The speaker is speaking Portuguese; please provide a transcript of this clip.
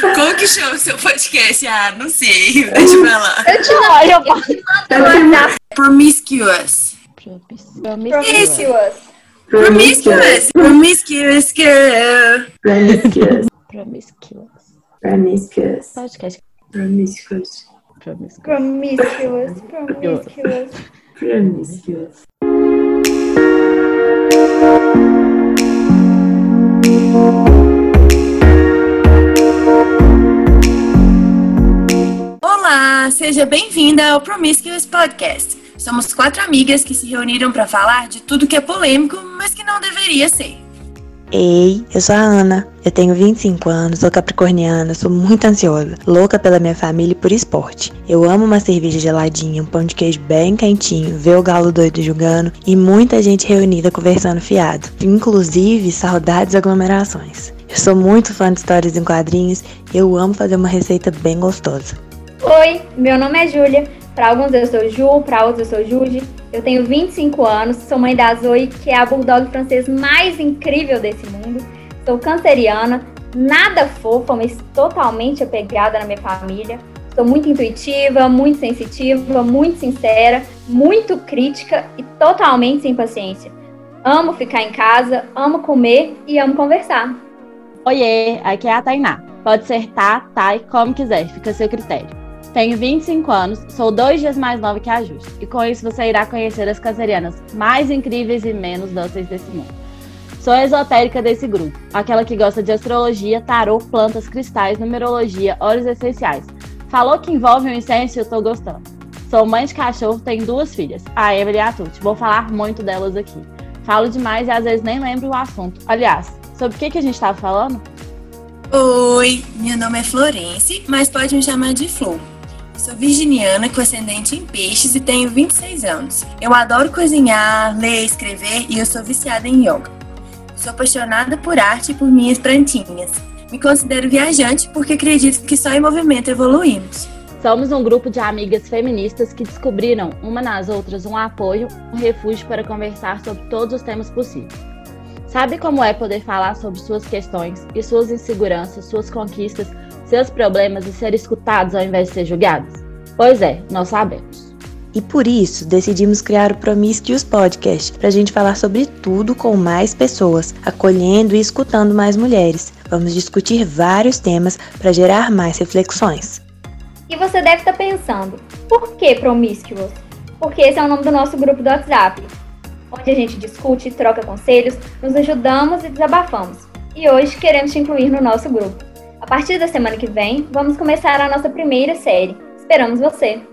Como que chama o seu podcast? Ah, não sei. Deixa eu falar. Eu te olho. Promiscuous. Promiscuous. Promiscuous. Promiscuous girl. Promiscuous. Promiscuous. Promiscuous. Podcast. Promiscuous. Promiscuous. Promiscuous. Promiscuous. Promiscuous. Olá, seja bem-vinda ao Promiscuous Podcast. Somos quatro amigas que se reuniram para falar de tudo que é polêmico, mas que não deveria ser. Ei, eu sou a Ana. Eu tenho 25 anos, sou capricorniana, sou muito ansiosa, louca pela minha família e por esporte. Eu amo uma cerveja geladinha, um pão de queijo bem quentinho, ver o galo doido jogando e muita gente reunida conversando fiado. Inclusive, saudades aglomerações. Eu sou muito fã de histórias em quadrinhos e eu amo fazer uma receita bem gostosa. Oi, meu nome é Júlia. Para alguns eu sou Ju, para outros eu sou Jude. Eu tenho 25 anos, sou mãe da Zoe, que é a bulldog francês mais incrível desse mundo. Sou canceriana, nada fofa, mas totalmente apegada na minha família. Sou muito intuitiva, muito sensitiva, muito sincera, muito crítica e totalmente sem paciência. Amo ficar em casa, amo comer e amo conversar. Oiê, aqui é a Tainá. Pode ser tá, tai, como quiser, fica a seu critério. Tenho 25 anos, sou dois dias mais nova que a Jus, e com isso você irá conhecer as cancerianas mais incríveis e menos dóceis desse mundo. Sou esotérica desse grupo, aquela que gosta de astrologia, tarô, plantas, cristais, numerologia, óleos essenciais. Falou que envolve um incenso e eu tô gostando. Sou mãe de cachorro, tenho duas filhas, a Emily e a Tuti. Vou falar muito delas aqui. Falo demais e às vezes nem lembro o assunto. Aliás, sobre o que, que a gente estava falando? Oi, meu nome é Florence, mas pode me chamar de Flor. Sou virginiana com ascendente em peixes e tenho 26 anos. Eu adoro cozinhar, ler, escrever e eu sou viciada em yoga. Sou apaixonada por arte e por minhas plantinhas. Me considero viajante porque acredito que só em movimento evoluímos. Somos um grupo de amigas feministas que descobriram, uma nas outras, um apoio, um refúgio para conversar sobre todos os temas possíveis. Sabe como é poder falar sobre suas questões e suas inseguranças, suas conquistas, seus problemas e ser escutados ao invés de ser julgados? Pois é, nós sabemos. E por isso decidimos criar o Promiscuous Podcast para a gente falar sobre tudo com mais pessoas, acolhendo e escutando mais mulheres. Vamos discutir vários temas para gerar mais reflexões. E você deve estar pensando, por que Promiscuous? Porque esse é o nome do nosso grupo do WhatsApp, onde a gente discute, troca conselhos, nos ajudamos e desabafamos. E hoje queremos te incluir no nosso grupo. A partir da semana que vem, vamos começar a nossa primeira série. Esperamos você!